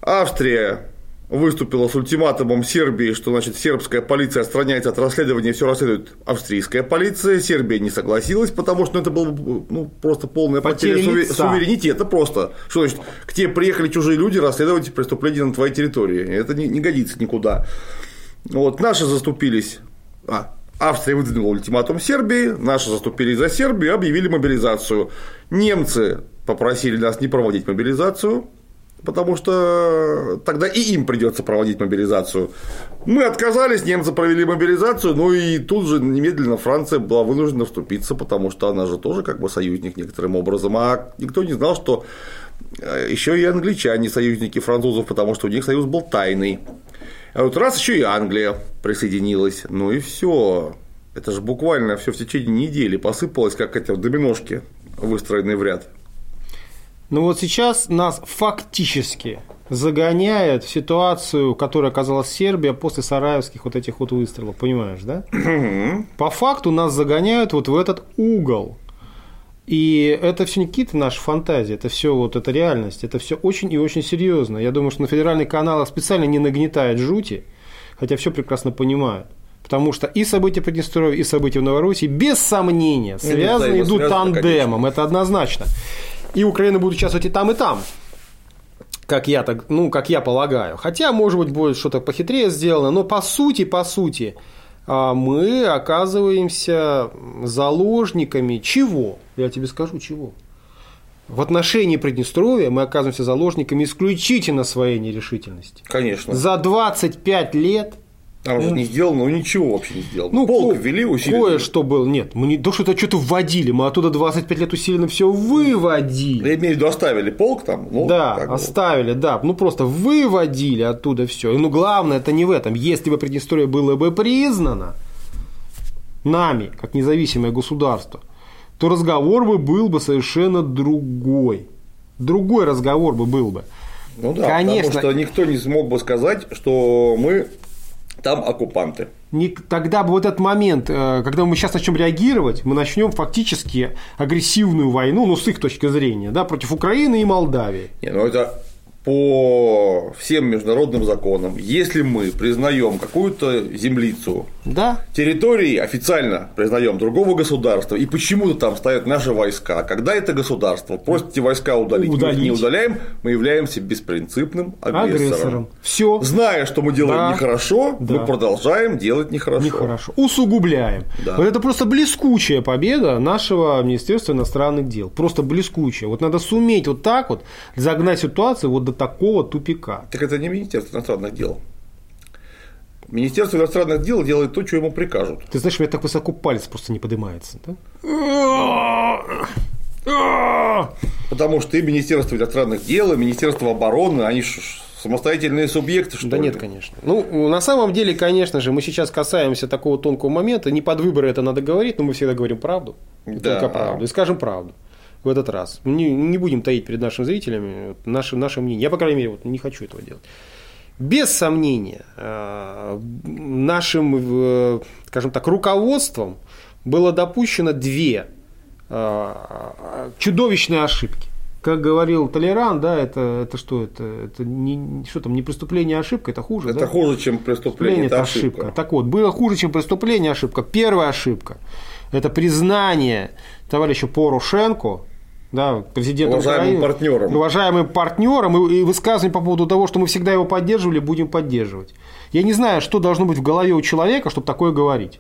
Австрия выступила с ультиматумом Сербии, что значит сербская полиция отстраняется от расследования, все расследует австрийская полиция. Сербия не согласилась, потому что ну, это было ну, просто полная потеря, потеря суверенитета просто. Что значит, к тебе приехали чужие люди расследовать преступления на твоей территории. Это не, не годится никуда. Вот, наши заступились. А, Австрия выдвинула ультиматум Сербии, наши заступились за Сербию и объявили мобилизацию. Немцы попросили нас не проводить мобилизацию, потому что тогда и им придется проводить мобилизацию. Мы отказались, немцы провели мобилизацию, ну и тут же немедленно Франция была вынуждена вступиться, потому что она же тоже как бы союзник некоторым образом, а никто не знал, что э, еще и англичане союзники французов, потому что у них союз был тайный. А вот раз еще и Англия присоединилась, ну и все. Это же буквально все в течение недели посыпалось, как эти доминошки, выстроенные в ряд. Ну вот сейчас нас фактически загоняют в ситуацию, в которой оказалась Сербия после сараевских вот этих вот выстрелов, понимаешь, да? По факту нас загоняют вот в этот угол. И это все не какие-то наши фантазии, это все вот эта реальность, это все очень и очень серьезно. Я думаю, что на федеральных каналах специально не нагнетают жути, хотя все прекрасно понимают. Потому что и события Приднестровья, и события в Новороссии, без сомнения, связаны, идут тандемом, это однозначно. И Украина будет участвовать и там, и там как я так, ну, как я полагаю. Хотя, может быть, будет что-то похитрее сделано, но по сути, по сути, а, мы оказываемся заложниками чего? Я тебе скажу, чего. В отношении Приднестровья мы оказываемся заложниками исключительно своей нерешительности. Конечно. За 25 лет – же ну, не сделал, ну ничего вообще не сделал. Ну, Полк ко- ввели усиленно. Кое-что было. Нет, мы не то, что это что-то вводили, мы оттуда 25 лет усиленно все выводили. Я имею в виду, оставили полк там. Ну, да, оставили, вот. да. Ну просто выводили оттуда все. И ну главное, это не в этом. Если бы Приднестровье было бы признано нами, как независимое государство, то разговор бы был бы совершенно другой. Другой разговор бы был бы. Ну да, Конечно. потому что никто не смог бы сказать, что мы там оккупанты. Не, тогда бы вот этот момент, э, когда мы сейчас начнем реагировать, мы начнем фактически агрессивную войну, ну, с их точки зрения, да, против Украины и Молдавии. Не, ну это по всем международным законам, если мы признаем какую-то землицу да. территории, официально признаем другого государства, и почему-то там стоят наши войска, когда это государство просит эти войска удалить, удалить. мы не удаляем, мы являемся беспринципным агрессором. агрессором. Все. Зная, что мы делаем да. нехорошо, да. мы продолжаем делать нехорошо. Нехорошо. Усугубляем. Да. Вот это просто блескучая победа нашего Министерства иностранных дел. Просто блескучая. Вот надо суметь вот так вот загнать ситуацию вот до такого тупика. Так это не Министерство иностранных дел. Министерство иностранных дел делает то, что ему прикажут. Ты знаешь, у меня так высоко палец просто не поднимается. Да? Потому что и Министерство иностранных дел, и Министерство обороны, они самостоятельные субъекты, что Да ли? нет, конечно. Ну, на самом деле, конечно же, мы сейчас касаемся такого тонкого момента. Не под выборы это надо говорить, но мы всегда говорим правду. Да. Только правду. И скажем правду в этот раз. Не, не будем таить перед нашими зрителями наше, наше мнение. Я, по крайней мере, вот, не хочу этого делать. Без сомнения, э, нашим, э, скажем так, руководством было допущено две э, чудовищные ошибки. Как говорил Толеран, да, это, это что это? Это не, что там, не преступление, а ошибка, это хуже. Это да? хуже, чем преступление, это ошибка. ошибка. Так вот, было хуже, чем преступление, ошибка. Первая ошибка – это признание товарища Порошенко да, президентом уважаемым Украины, партнером. уважаемым партнером и, и высказывание по поводу того, что мы всегда его поддерживали, будем поддерживать. Я не знаю, что должно быть в голове у человека, чтобы такое говорить.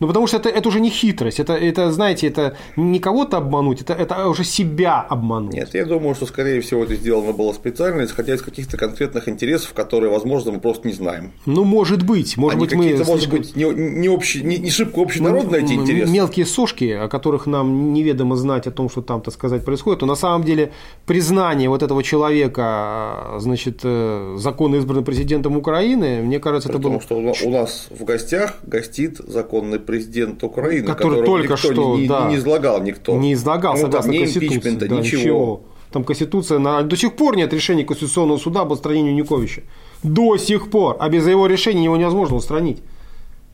Ну, потому что это, это уже не хитрость, это, это, знаете, это не кого-то обмануть, это, это уже себя обмануть. Нет, я думаю, что, скорее всего, это сделано было специально, исходя из каких-то конкретных интересов, которые, возможно, мы просто не знаем. Ну, может быть. Может Они быть, мы. Может быть, не, не, общий, не, не шибко общенародные эти интересы. Мелкие сошки, о которых нам неведомо знать о том, что там, так сказать, происходит, то на самом деле признание вот этого человека, значит, э, законно избранным президентом Украины, мне кажется, При это было. Потому что у нас в гостях гостит законный президент Украины, который только что не, да, не излагал никто. Не излагал, ну, согласно да, Конституции. Да, ничего. ничего. Там Конституция, на... до сих пор нет решения Конституционного суда об устранении Юниковича. До сих пор. А без его решения его невозможно устранить.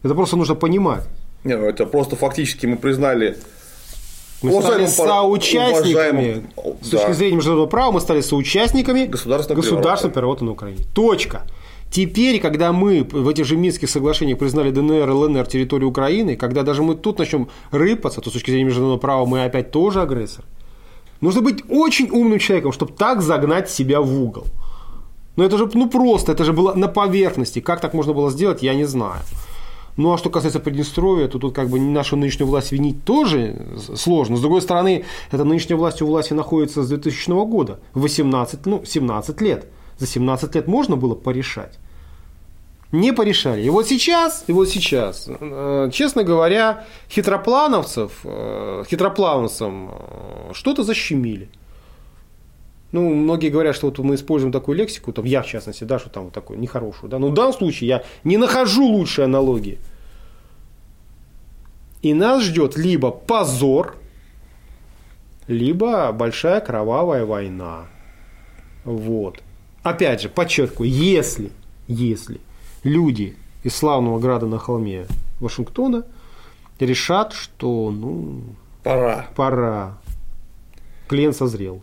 Это просто нужно понимать. Не, ну это просто фактически мы признали мы стали соучастниками, уважаемым... с точки зрения международного права, мы стали соучастниками государственного, государственного переворота на Украине. Точка. Теперь, когда мы в этих же Минских соглашениях признали ДНР и ЛНР территорию Украины, когда даже мы тут начнем рыпаться, то с точки зрения международного права мы опять тоже агрессор. Нужно быть очень умным человеком, чтобы так загнать себя в угол. Ну это же, ну просто, это же было на поверхности. Как так можно было сделать, я не знаю. Ну а что касается Приднестровья, то тут как бы нашу нынешнюю власть винить тоже сложно. С другой стороны, эта нынешняя власть у власти находится с 2000 года, 18, ну 17 лет. За 17 лет можно было порешать? Не порешали. И вот сейчас, и вот сейчас, э, честно говоря, хитроплановцев, э, хитроплановцам э, что-то защемили. Ну, многие говорят, что вот мы используем такую лексику, там я в частности, да, что там вот такую нехорошую, да. Но в данном случае я не нахожу лучшей аналогии. И нас ждет либо позор, либо большая кровавая война. Вот. Опять же, подчеркиваю, если, если люди из славного града на холме Вашингтона решат, что, ну, пора, пора, клиент созрел.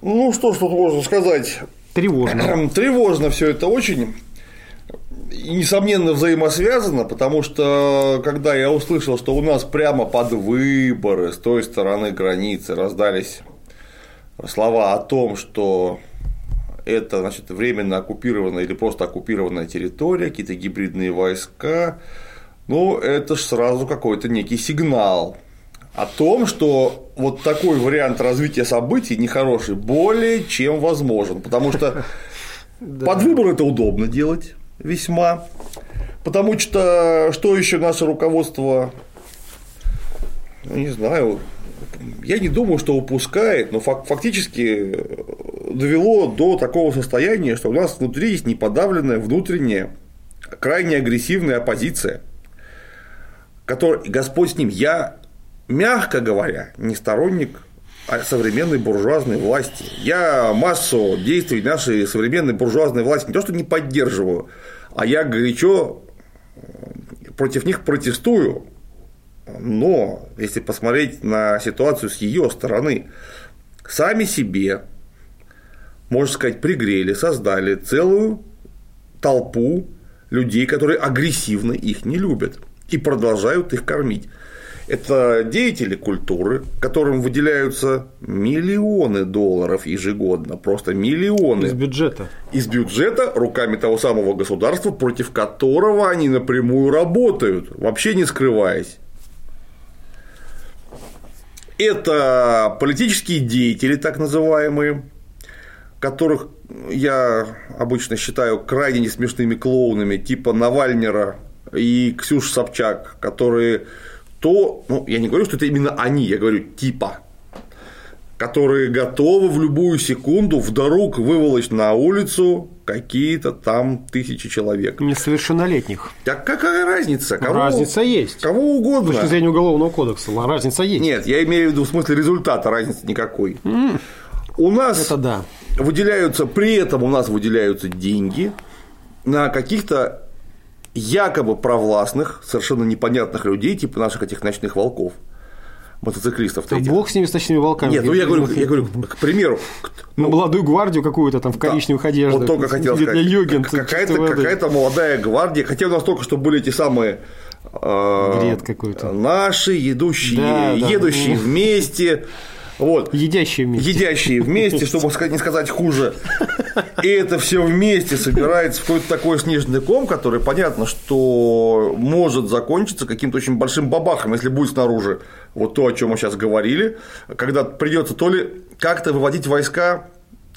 Ну, что ж тут можно сказать? Тревожно. (clears throat) Тревожно все это очень. И, несомненно, взаимосвязано, потому что когда я услышал, что у нас прямо под выборы с той стороны границы раздались слова о том, что это значит, временно оккупированная или просто оккупированная территория, какие-то гибридные войска, ну, это же сразу какой-то некий сигнал о том, что вот такой вариант развития событий нехороший более чем возможен, потому что (laughs) под выбор это удобно делать весьма, потому что что еще наше руководство, ну, не знаю, я не думаю, что упускает, но фактически довело до такого состояния, что у нас внутри есть неподавленная внутренняя, крайне агрессивная оппозиция, которая, Господь с ним, я мягко говоря, не сторонник современной буржуазной власти. Я массу действий нашей современной буржуазной власти не то что не поддерживаю, а я горячо э, против них протестую. Но если посмотреть на ситуацию с ее стороны, сами себе, можно сказать, пригрели, создали целую толпу людей, которые агрессивно их не любят и продолжают их кормить. Это деятели культуры, которым выделяются миллионы долларов ежегодно, просто миллионы. Из бюджета. Из бюджета руками того самого государства, против которого они напрямую работают, вообще не скрываясь. Это политические деятели, так называемые, которых я обычно считаю крайне несмешными клоунами, типа Навальнера и Ксюш Собчак, которые то, ну, я не говорю, что это именно они, я говорю типа, которые готовы в любую секунду вдруг выволочь на улицу какие-то там тысячи человек. Несовершеннолетних. Так какая разница? Кого, разница есть. Кого угодно. С точки зрения Уголовного кодекса разница есть. Нет, я имею в виду в смысле результата разницы никакой. Mm. У нас Это да. Выделяются, при этом у нас выделяются деньги на каких-то якобы провластных, совершенно непонятных людей, типа наших этих ночных волков мотоциклистов. Да бог с ними, с ночными волками. Нет, ну я говорю, я говорю, к примеру. Ну, молодую гвардию какую-то там в коричневых да, одеждах. Вот только хотел сказать. Юген, какая-то, какая-то молодая гвардия, хотя у нас только что были эти самые Бред какой-то. Наши, идущие, да, едущие да. вместе, вот. Едящие вместе. Едящие вместе, чтобы не сказать хуже. И это все вместе собирается в какой-то такой снежный ком, который понятно, что может закончиться каким-то очень большим бабахом, если будет снаружи вот то, о чем мы сейчас говорили, когда придется то ли как-то выводить войска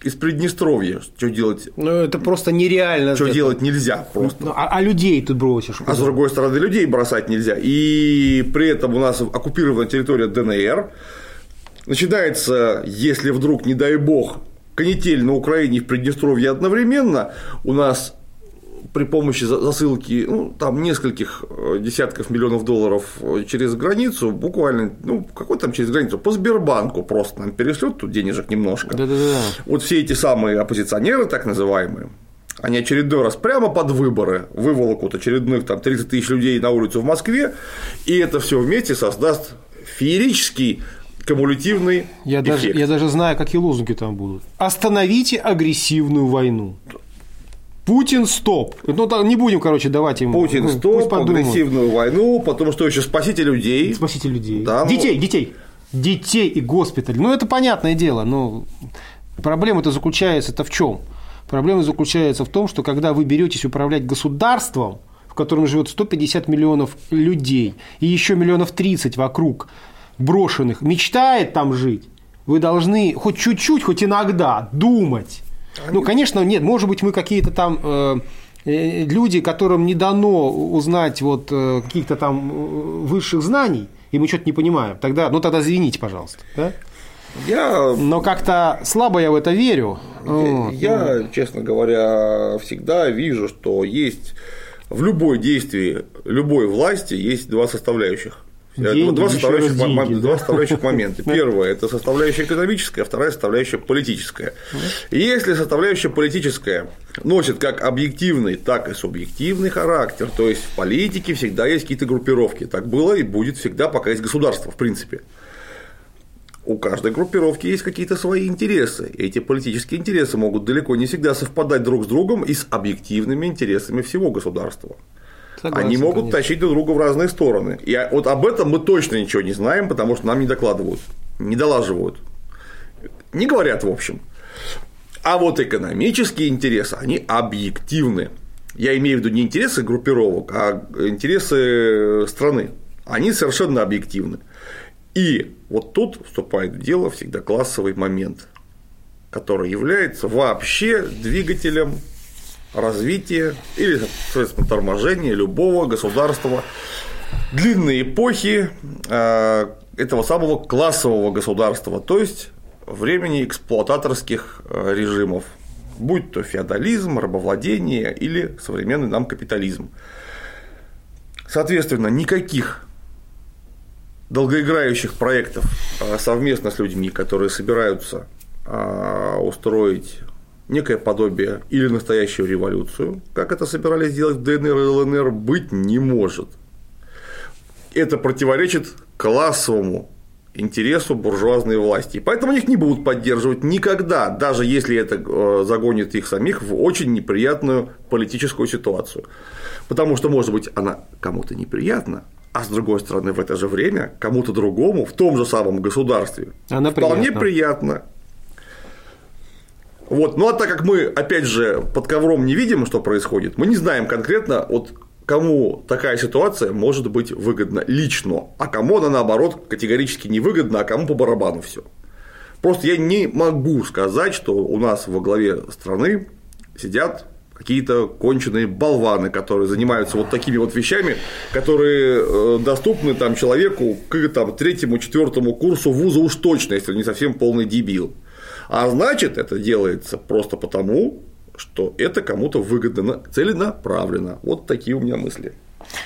из Приднестровья. Что делать? Ну, это просто нереально. Что делать нельзя просто. Ну, а, а людей тут бросишь? А с другой стороны, людей бросать нельзя. И при этом у нас оккупирована территория ДНР, начинается, если вдруг, не дай бог, канитель на Украине и в Приднестровье одновременно, у нас при помощи засылки ну, там нескольких э, десятков миллионов долларов э, через границу, буквально, ну, какой там через границу, по Сбербанку просто нам перешлют тут денежек немножко. Да-да-да. Вот все эти самые оппозиционеры, так называемые, они очередной раз прямо под выборы выволокут очередных там 30 тысяч людей на улицу в Москве, и это все вместе создаст феерический кумулятивный я эффект. Даже, я даже знаю, какие лозунги там будут. Остановите агрессивную войну. Путин стоп. Ну, там не будем, короче, давать ему. Путин ну, стоп, агрессивную войну, потому что еще спасите людей. Спасите людей. Да, ну... Детей, детей. Детей и госпиталь. Ну, это понятное дело, но проблема-то заключается-то в чем? Проблема заключается в том, что когда вы беретесь управлять государством, в котором живет 150 миллионов людей и еще миллионов 30 вокруг брошенных, мечтает там жить, вы должны хоть чуть-чуть, хоть иногда думать. Ну, конечно, нет, может быть, мы какие-то там э, э люди, которым не дано узнать вот э, каких-то там э, высших знаний, и мы что-то не понимаем. Тогда, ну тогда извините, пожалуйста. Да? Я... Но как-то слабо я в это верю. Я, я, честно говоря, всегда вижу, что есть в любой действии любой власти есть два составляющих. Деньги, два, составляющих, деньги, два да? составляющих момента. (laughs) Первое – это составляющая экономическая, вторая – составляющая политическая. Если составляющая политическая носит как объективный, так и субъективный характер, то есть в политике всегда есть какие-то группировки. Так было и будет всегда, пока есть государство, в принципе у каждой группировки есть какие-то свои интересы. И эти политические интересы могут далеко не всегда совпадать друг с другом и с объективными интересами всего государства. Согласен, Они могут конечно. тащить друг друга в разные стороны. И вот об этом мы точно ничего не знаем, потому что нам не докладывают, не долаживают. Не говорят, в общем. А вот экономические интересы, они объективны. Я имею в виду не интересы группировок, а интересы страны. Они совершенно объективны. И вот тут вступает в дело всегда классовый момент, который является вообще двигателем развития или, соответственно, торможения любого государства длинной эпохи э, этого самого классового государства, то есть времени эксплуататорских э, режимов, будь то феодализм, рабовладение или современный нам капитализм. Соответственно, никаких долгоиграющих проектов а, совместно с людьми, которые собираются устроить некое подобие или настоящую революцию, как это собирались сделать в ДНР и ЛНР, быть не может. Это противоречит классовому интересу буржуазной власти. И поэтому их не будут поддерживать никогда, даже если это э, загонит их самих в очень неприятную политическую ситуацию. Потому что, может быть, она кому-то неприятна, а с другой стороны, в это же время кому-то другому в том же самом государстве Она вполне приятна. приятно. Вот. Ну а так как мы, опять же, под ковром не видим, что происходит, мы не знаем конкретно, вот кому такая ситуация может быть выгодна лично, а кому она наоборот категорически невыгодна, а кому по барабану все. Просто я не могу сказать, что у нас во главе страны сидят какие-то конченые болваны, которые занимаются вот такими вот вещами, которые э, доступны там человеку к там, третьему, четвертому курсу вуза уж точно, если не совсем полный дебил. А значит, это делается просто потому, что это кому-то выгодно, целенаправленно. Вот такие у меня мысли.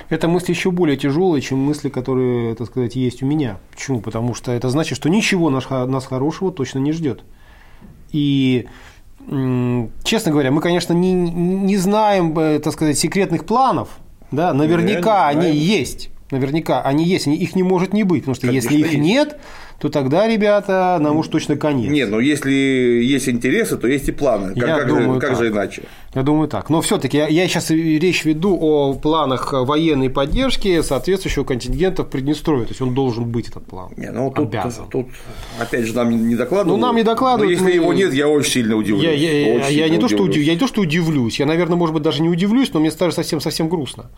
Это мысли еще более тяжелые, чем мысли, которые, так сказать, есть у меня. Почему? Потому что это значит, что ничего нас, хорошего точно не ждет. И честно говоря, мы, конечно, не, не знаем, э, так сказать, секретных планов, да, наверняка они есть, наверняка они есть, их не может не быть, потому что Конечно, если их есть. нет, то тогда, ребята, нам уж точно конец. Не, но если есть интересы, то есть и планы. Как, я как, думаю, же, как же иначе? Я думаю так. Но все-таки я, я сейчас речь веду о планах военной поддержки соответствующего контингента в Приднестровье. То есть он должен быть этот план. Не, ну тут, Обязан. тут, опять же нам не докладывают. Ну нам не докладывают. Но если мы... его нет, я очень сильно удивлюсь. Я, я, я, я, не то, что удив... я не то, что удивлюсь. Я, наверное, может быть, даже не удивлюсь, но мне станет совсем совсем грустно.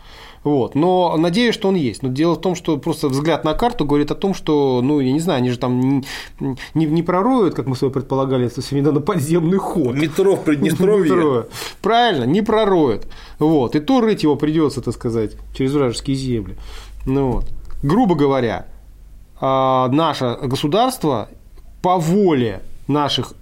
Вот. Но надеюсь, что он есть. Но дело в том, что просто взгляд на карту говорит о том, что, ну, я не знаю, они же там не, не, не пророют, как мы с вами предполагали, совсем недавно подземный ход. Метро в Приднестровье. (laughs) Метро. Правильно, не пророют. Вот. И то рыть его придется, так сказать, через вражеские земли. Ну, вот. Грубо говоря, а, наше государство по воле наших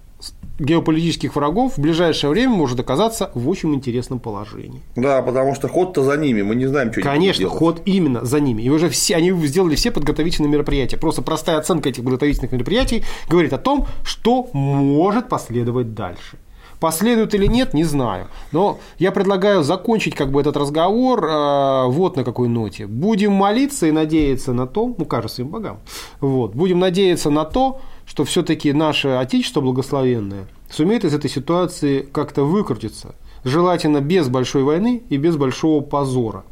геополитических врагов в ближайшее время может оказаться в очень интересном положении. Да, потому что ход-то за ними, мы не знаем, что Конечно, ход именно за ними. И уже все, они сделали все подготовительные мероприятия. Просто простая оценка этих подготовительных мероприятий говорит о том, что может последовать дальше. Последует или нет, не знаю. Но я предлагаю закончить как бы этот разговор э, вот на какой ноте. Будем молиться и надеяться на то, ну, кажется, им богам, вот, будем надеяться на то, что все-таки наше Отечество благословенное сумеет из этой ситуации как-то выкрутиться, желательно без большой войны и без большого позора.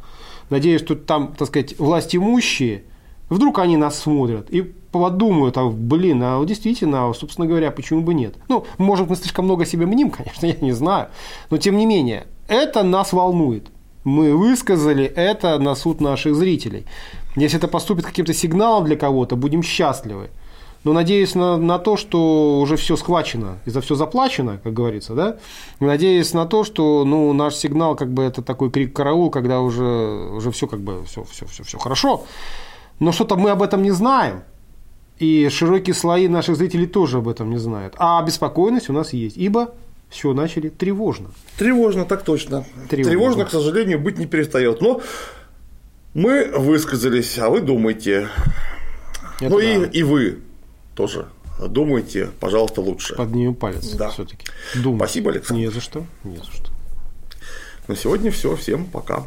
Надеюсь, что там, так сказать, власть имущие Вдруг они нас смотрят и подумают, а, блин, а действительно, а, собственно говоря, почему бы нет? Ну, может, мы слишком много себе мним, (laughs) конечно, я не знаю, но тем не менее, это нас волнует. Мы высказали это на суд наших зрителей. Если это поступит каким-то сигналом для кого-то, будем счастливы. Но надеюсь на, на то, что уже все схвачено и за все заплачено, как говорится, да. Надеюсь на то, что ну, наш сигнал как бы это такой крик караул, когда уже, уже все как бы все, все, все, все хорошо. Но что-то мы об этом не знаем. И широкие слои наших зрителей тоже об этом не знают. А беспокойность у нас есть, ибо все начали тревожно. Тревожно, так точно. Тревожно, тревожно к сожалению, быть не перестает. Но мы высказались, а вы думаете. Это ну да. и, и вы тоже думайте, пожалуйста, лучше. Поднимем палец да. все-таки. Спасибо, Александр. Не за что. Не за что. На сегодня все. Всем пока.